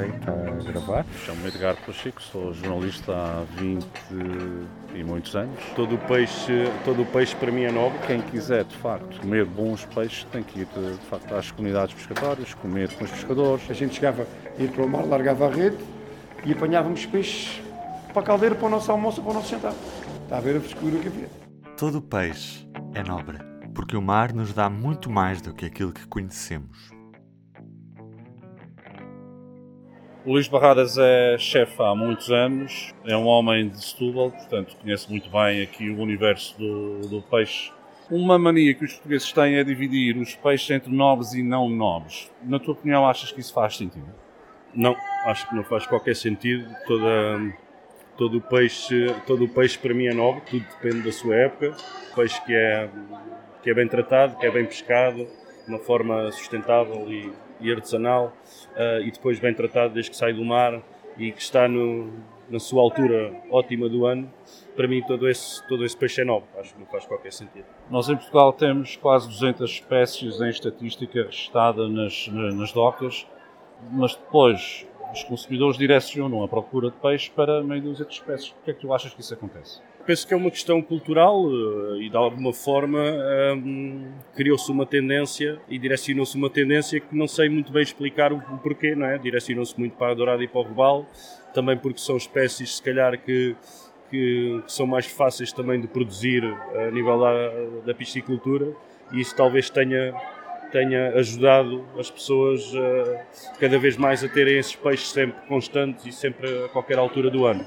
Ok, está a gravar. Chamo-me Edgar Pacheco, sou jornalista há 20 e muitos anos. Todo o peixe, todo o peixe para mim é nobre. Quem quiser, de facto, comer bons peixes tem que ir, de facto, às comunidades pescatórias, comer com os pescadores. A gente chegava, ia para o mar, largava a rede e apanhávamos peixes para a caldeira, para o nosso almoço, para o nosso jantar. Está a ver a frescura que havia. Todo peixe é nobre, porque o mar nos dá muito mais do que aquilo que conhecemos. O Luís Barradas é chefe há muitos anos, é um homem de Setúbal, portanto conhece muito bem aqui o universo do, do peixe. Uma mania que os portugueses têm é dividir os peixes entre nobres e não nobres. Na tua opinião, achas que isso faz sentido? Não, acho que não faz qualquer sentido. Toda, todo, o peixe, todo o peixe para mim é nobre, tudo depende da sua época. Peixe que é, que é bem tratado, que é bem pescado, de uma forma sustentável e, e artesanal uh, e depois bem tratado desde que sai do mar e que está no, na sua altura ótima do ano, para mim todo esse, todo esse peixe é novo, acho que não faz qualquer sentido. Nós em Portugal temos quase 200 espécies em estatística registada nas, nas docas, mas depois os consumidores direcionam a procura de peixe para meio dúzia de espécies. Por que é que tu achas que isso acontece? Penso que é uma questão cultural eh, e de alguma forma um, criou-se uma tendência e direcionou-se uma tendência que não sei muito bem explicar o, porquê, não é? Direcionou-se muito para a dourada e para o robalo, também porque são espécies se calhar que, que, que, são mais fáceis também de produzir a nível da, da piscicultura e isso talvez tenha tenha ajudado as pessoas uh, cada vez mais a terem esses peixes sempre constantes e sempre a qualquer altura do ano.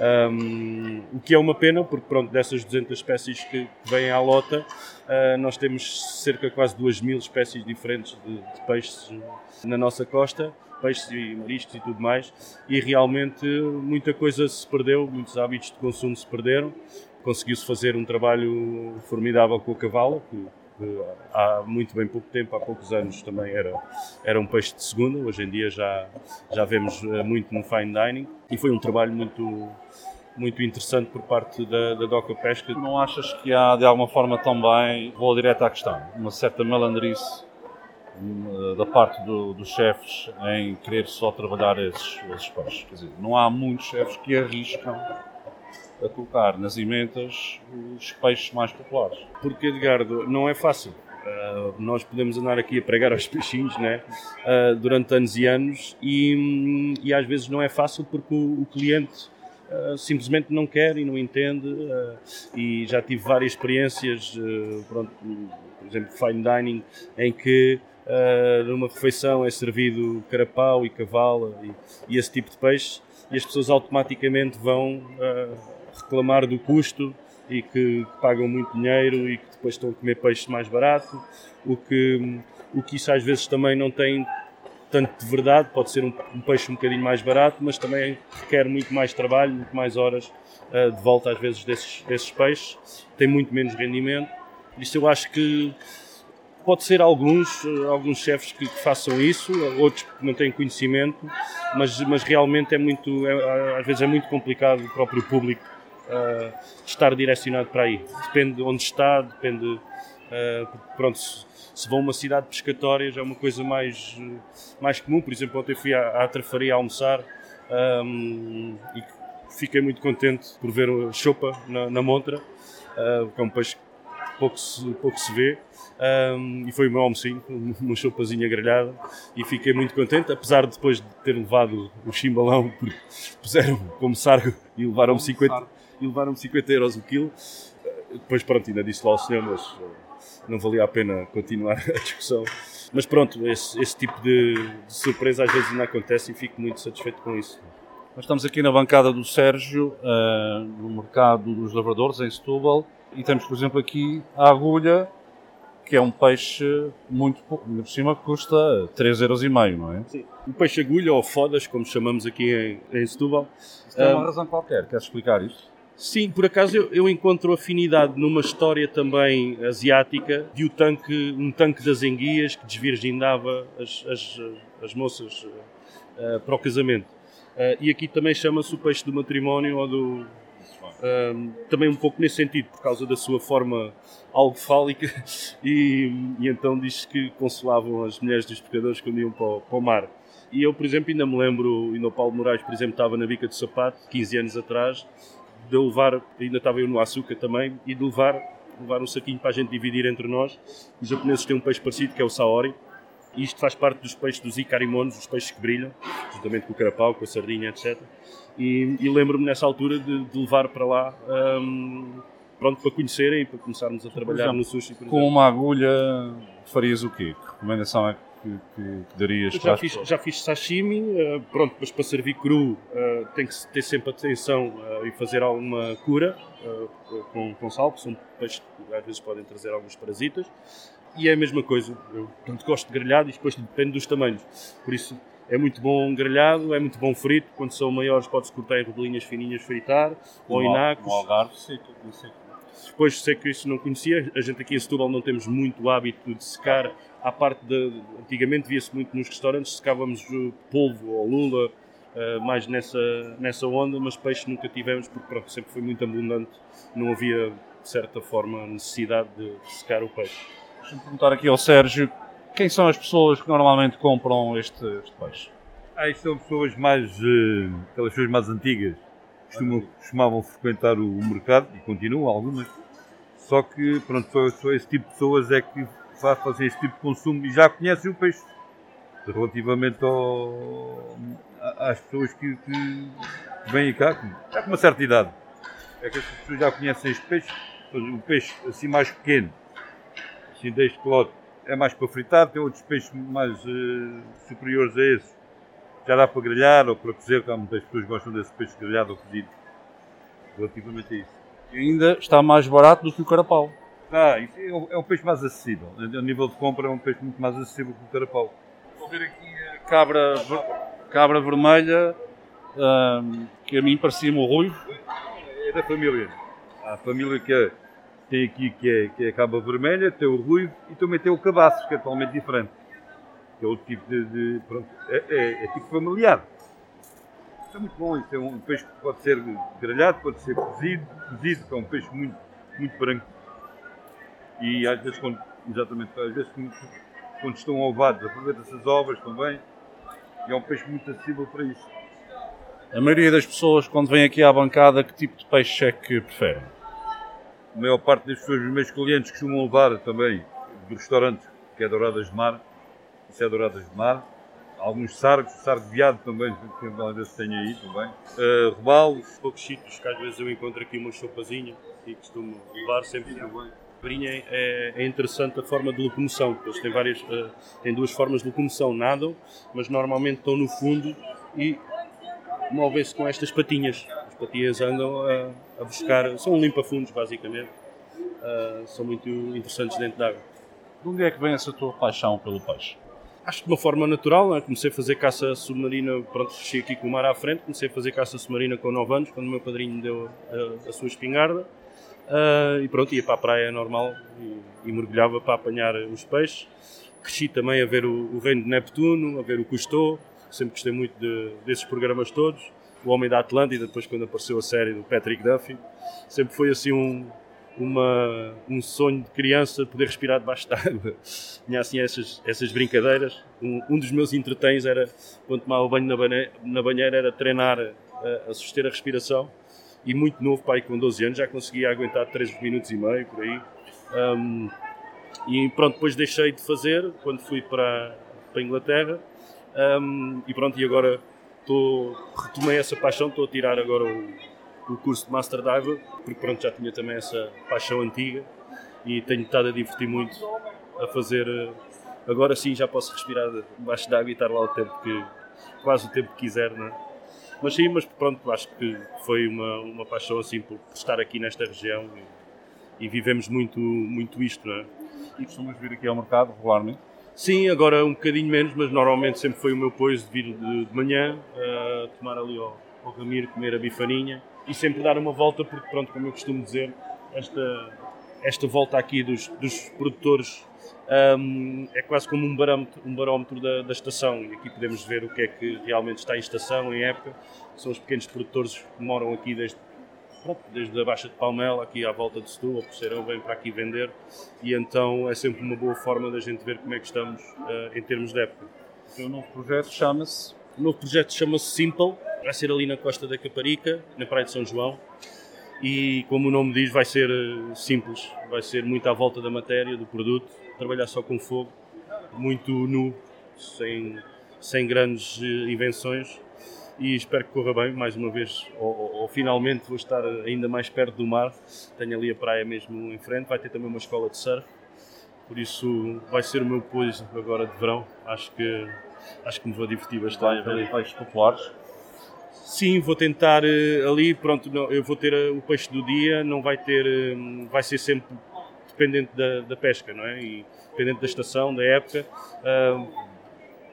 Um, o que é uma pena, porque pronto, dessas 200 espécies que, vêm à lota, uh, nós temos cerca de quase 2 mil espécies diferentes de, de, peixes na nossa costa, peixes e mariscos e tudo mais, e realmente muita coisa se perdeu, muitos hábitos de consumo se perderam. Conseguiu-se fazer um trabalho formidável com a cavala, que há muito bem pouco tempo, há poucos anos também era, era um peixe de segunda, hoje em dia já, já vemos eh, muito no fine dining e foi um trabalho muito, muito interessante por parte da, da Doca Pesca. Não achas que há de alguma forma também, vou direto à questão, uma certa malandrice hum, da parte do, dos chefes em querer só trabalhar esses, esses peixes? Quer dizer, não há muitos chefes que arriscam a colocar nas emendas os peixes mais populares. Porque, Edgardo, não é fácil. Uh, nós podemos andar aqui a pregar aos peixinhos né? Uh, durante anos e anos e, e, às vezes não é fácil porque o, o cliente uh, simplesmente não quer e não entende e já tive várias experiências, pronto, por exemplo, fine dining, em que numa refeição é servido carapau e cavala e, e, esse tipo de peixe e as pessoas automaticamente vão reclamar do custo e que, que, pagam muito dinheiro e que depois estão a comer peixe mais barato, o que, o que isso às vezes também não tem tanto de verdade, pode ser um, um peixe um bocadinho mais barato, mas também requer muito mais trabalho, muito mais horas uh, de volta às vezes desses, desses peixes, tem muito menos rendimento. Isso eu acho que pode ser alguns, alguns chefes que, que, façam isso, outros que não têm conhecimento, mas, mas realmente é muito, é, às vezes é muito complicado o próprio público uh, estar direcionado para aí. Depende de onde está, depende. Uh, pronto, se, se vão a uma cidade pescatória já é uma coisa mais, mais comum. Por exemplo, ontem fui à, à Trafaria almoçar um, e fiquei muito contente por ver a chopa na, na montra, uh, que é um peixe que pouco se, pouco se vê. Um, e foi o meu almocinho, uma chopazinha grelhada, e fiquei muito contente, apesar de depois de ter levado o chimbalão, porque puseram como sargo e levaram-me 50, e levaram-me 50 euros o quilo. Depois, pronto, ainda disse lá ao senhor, mas eh, não valia a pena continuar a discussão. Mas pronto, esse, esse tipo de, de, surpresa às vezes ainda acontece e fico muito satisfeito com isso. Nós estamos aqui na bancada do Sérgio, uh, no mercado dos lavradores, em Setúbal, e temos, por exemplo, aqui a agulha, que é um peixe muito pouco, por cima custa 3,5€, não é? Sim. O peixe agulha, ou fodas, como chamamos aqui em, em Setúbal. Tem uma razão qualquer, queres explicar isto? Sim, por acaso eu, eu, encontro afinidade numa história também asiática de um tanque, um tanque das enguias que desvirgindava as, as, as moças uh, para o casamento. Uh, e aqui também chama-se o peixe do matrimónio ou do. Uh, também um pouco nesse sentido, por causa da sua forma algo fálica, e, e então diz que consolavam as mulheres dos pescadores quando iam para o, para o mar. E eu, por exemplo, ainda me lembro, ainda o Paulo Moraes, por exemplo, estava na bica de sapato, 15 anos atrás, de levar, ainda estava eu no açúcar também, e de levar, levar um saquinho para a gente dividir entre nós. Os japoneses têm um peixe parecido, que é o saori, e isto faz parte dos peixes dos icarimones, os peixes que brilham, juntamente com o carapau, com a sardinha, etc. E, e lembro-me nessa altura de, de, levar para lá, um, pronto, para conhecerem e para começarmos a trabalhar exemplo, no sushi. com uma agulha farias o quê? Que recomendação é que, que, que darias já fiz, já fiz sashimi, uh, pronto, mas para servir cru uh, tem que ter sempre atenção uh, e fazer alguma cura com, com sal, porque são peixes que às vezes podem trazer alguns parasitas. E é a mesma coisa, eu tanto gosto de grelhado e depois depende dos tamanhos. Por isso é muito bom grelhado, é muito bom frito. Quando são maiores, pode-se cortar em rodelinhas fininhas, fritar, ou em nacos. Algarve seco, seco. Depois sei que isso não conhecia. A gente aqui em Setúbal não temos muito hábito de secar. À parte de. Antigamente via-se muito nos restaurantes, secávamos polvo ou lula, uh, mais nessa, nessa onda, mas peixe nunca tivemos porque pronto, sempre foi muito abundante. Não havia, de certa forma, necessidade de secar o peixe. Deixa-me perguntar aqui ao Sérgio quem são as pessoas que normalmente compram este, este peixe? Ah, isto são pessoas mais. Uh, aquelas pessoas mais antigas. Costumam, costumavam frequentar o mercado e continuam algumas. Só que, pronto, só, só esse tipo de pessoas é que fazem este tipo de consumo e já conhecem o peixe. Relativamente ao, às pessoas que, que vêm cá, já com uma certa idade. É que as pessoas já conhecem este peixe. O peixe assim mais pequeno, assim deste lote, é mais para fritar. Tem outros peixes mais uh, superiores a esse. Já dá para grelhar ou para cozer, que há muitas pessoas que gostam desse peixe grelhado ou cozido. Relativamente a isso. E ainda está mais barato do que o carapau. Ah, isso é um, é um peixe mais acessível. A nível de compra é um peixe muito mais acessível que o carapau. Vou ver aqui a cabra, cabra vermelha, um, que a mim parecia-me o ruivo. É da família. A família que é, tem aqui que é, que é a cabra vermelha, tem o ruivo e também tem o cabaço, que é totalmente diferente. Que é outro tipo de. de pronto, é, é, é tipo familiar. Isso é muito bom, isso é um peixe que pode ser grelhado, pode ser cozido, cozido, que é um peixe muito, muito branco. E às vezes, quando, exatamente, às vezes quando estão ovados, aproveita-se as ovas também. E é um peixe muito acessível para isso. A maioria das pessoas, quando vem aqui à bancada, que tipo de peixe é que preferem? A maior parte das pessoas, os meus clientes, costumam levar também do restaurante, que é Douradas de Mar. Isso é Douradas de Mar alguns sargos, sargo de veado também, que às vezes tem aí também. Uh, robalos. Poucos sítios que às vezes eu encontro aqui uma sopazinha e costumo levar sempre também. Brinha é, é, interessante a forma de locomoção, eles têm várias, uh, têm duas formas de locomoção, nadam, mas normalmente estão no fundo e movem-se com estas patinhas. As patinhas andam a, a buscar, são limpa-fundos basicamente, uh, são muito interessantes dentro d'água. De onde é que vem essa tua paixão pelo peixe? Acho que de uma forma natural, né? comecei a fazer caça submarina, pronto, cheguei aqui com o mar à frente, comecei a fazer caça submarina com 9 anos, quando o meu padrinho deu a, a sua espingarda, uh, e pronto, ia para a praia normal e, e, mergulhava para apanhar os peixes. Cresci também a ver o, o Reino de Neptuno, a ver o Cousteau, sempre gostei muito de, desses programas todos. O Homem da Atlântida, depois quando apareceu a série do Patrick Duffy, sempre foi assim um, uma, um sonho de criança poder respirar debaixo d'água. Tinha assim essas, essas brincadeiras. Um, um, dos meus entretens era, quando tomava banho na, banheira, na banheira era treinar a, a suster a respiração. E muito novo, pai, com 12 anos, já conseguia aguentar 3 minutos e meio, por aí. Um, e pronto, depois deixei de fazer quando fui para, para a Inglaterra. Um, e pronto, e agora estou, retomei essa paixão, estou a tirar agora o, o curso de Master Diver, porque pronto, já tinha também essa paixão antiga e tenho estado a divertir muito a fazer. Eh, agora sim já posso respirar debaixo d'água e estar lá o tempo que. quase o tempo que quiser, não é? Mas sim, mas pronto, acho que foi uma, uma paixão assim por, estar aqui nesta região e, e, vivemos muito, muito isto, não é? E costumas vir aqui ao mercado regularmente? Sim, agora um bocadinho menos, mas normalmente sempre foi o meu pois de vir de, de manhã, uh, tomar ali ao, ao Ramiro, comer a bifaninha e sempre dar uma volta, porque, pronto, como eu costumo dizer, esta, esta volta aqui dos, dos produtores um, é quase como um barómetro, um barómetro da, da, estação. E aqui podemos ver o que é que realmente está em estação, em época. São os pequenos produtores que moram aqui desde, pronto, desde a Baixa de Palmela, aqui à volta de Setúbal, por serão, vêm para aqui vender. E então é sempre uma boa forma da gente ver como é que estamos uh, em termos de época. O seu novo projeto chama-se? O novo projeto chama-se Simple, vai ser ali na costa da Caparica, na Praia de São João. E como o nome diz, vai ser eh, simples, vai ser muito à volta da matéria, do produto, trabalhar só com fogo, muito nu, sem, sem grandes eh, invenções. E espero que corra bem, mais uma vez, ou, ou, ou, finalmente vou estar ainda mais perto do mar, tenho ali a praia mesmo em frente, vai ter também uma escola de surf, por isso vai ser o meu pois agora de verão, acho que, acho que me vou divertir bastante. Vai peixes populares? Sim, vou tentar eh, ali, pronto, eu vou ter eh, o peixe do dia, não vai ter, eh, vai ser sempre dependente da, da pesca, não é? E dependente da estação, da época. Uh,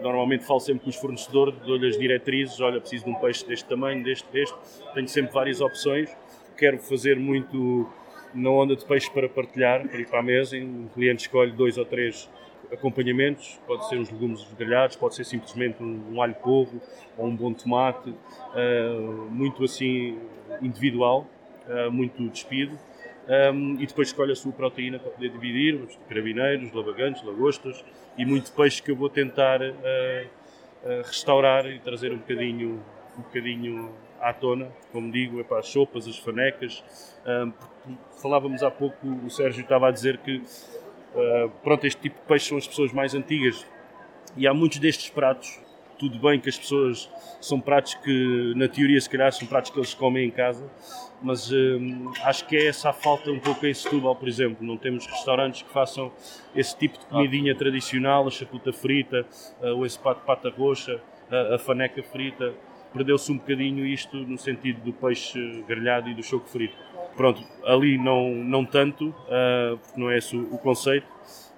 normalmente falo sempre com os fornecedores, dou-lhe as diretrizes, olha, preciso de um peixe deste tamanho, deste, deste, tenho sempre várias opções, quero fazer muito na onda de peixe para partilhar, para ir para a mesa, um cliente escolhe dois ou três acompanhamentos, pode ser uns legumes grelhados, pode ser simplesmente um, um alho porro ou um bom tomate, uh, muito assim individual, uh, muito despido. Um, e depois escolhe a sua proteína para poder dividir, os carabineiros, lavagantes, lagostas e muito peixe que eu vou tentar uh, restaurar e trazer um bocadinho, um bocadinho à tona, como digo, é para as sopas, as fanecas. Um, falávamos há pouco, o Sérgio estava a dizer que uh, pronto, este tipo de peixe são as pessoas mais antigas e há muitos destes pratos tudo bem que as pessoas são pratos que, na teoria, se calhar são pratos que eles comem em casa, mas hum, acho que é essa a falta um pouco em Setúbal, por exemplo. Não temos restaurantes que façam esse tipo de comidinha tradicional, a chaputa frita, o espato de pata roxa, a, a faneca frita. Perdeu-se um bocadinho isto no sentido do peixe grelhado e do choco frito. Pronto, ali não, não tanto, uh, porque não é esse o, o conceito,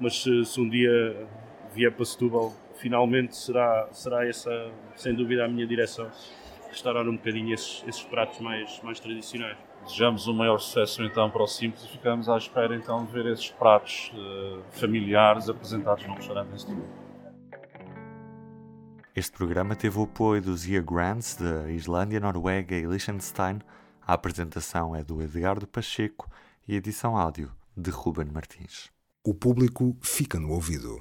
mas se, se um dia vier para Setúbal, finalmente será, será essa, sem dúvida, a minha direção. Restaurar um bocadinho esses, esses pratos mais, mais tradicionais. Desejamos o maior sucesso então para o Simples e ficamos à espera então de ver esses pratos uh, familiares apresentados num restaurante em Setúbal. Este programa teve o apoio dos Year Grants da Islândia, Noruega e Liechtenstein. A apresentação é do Edgardo Pacheco e edição áudio de Ruben Martins. O público fica no ouvido.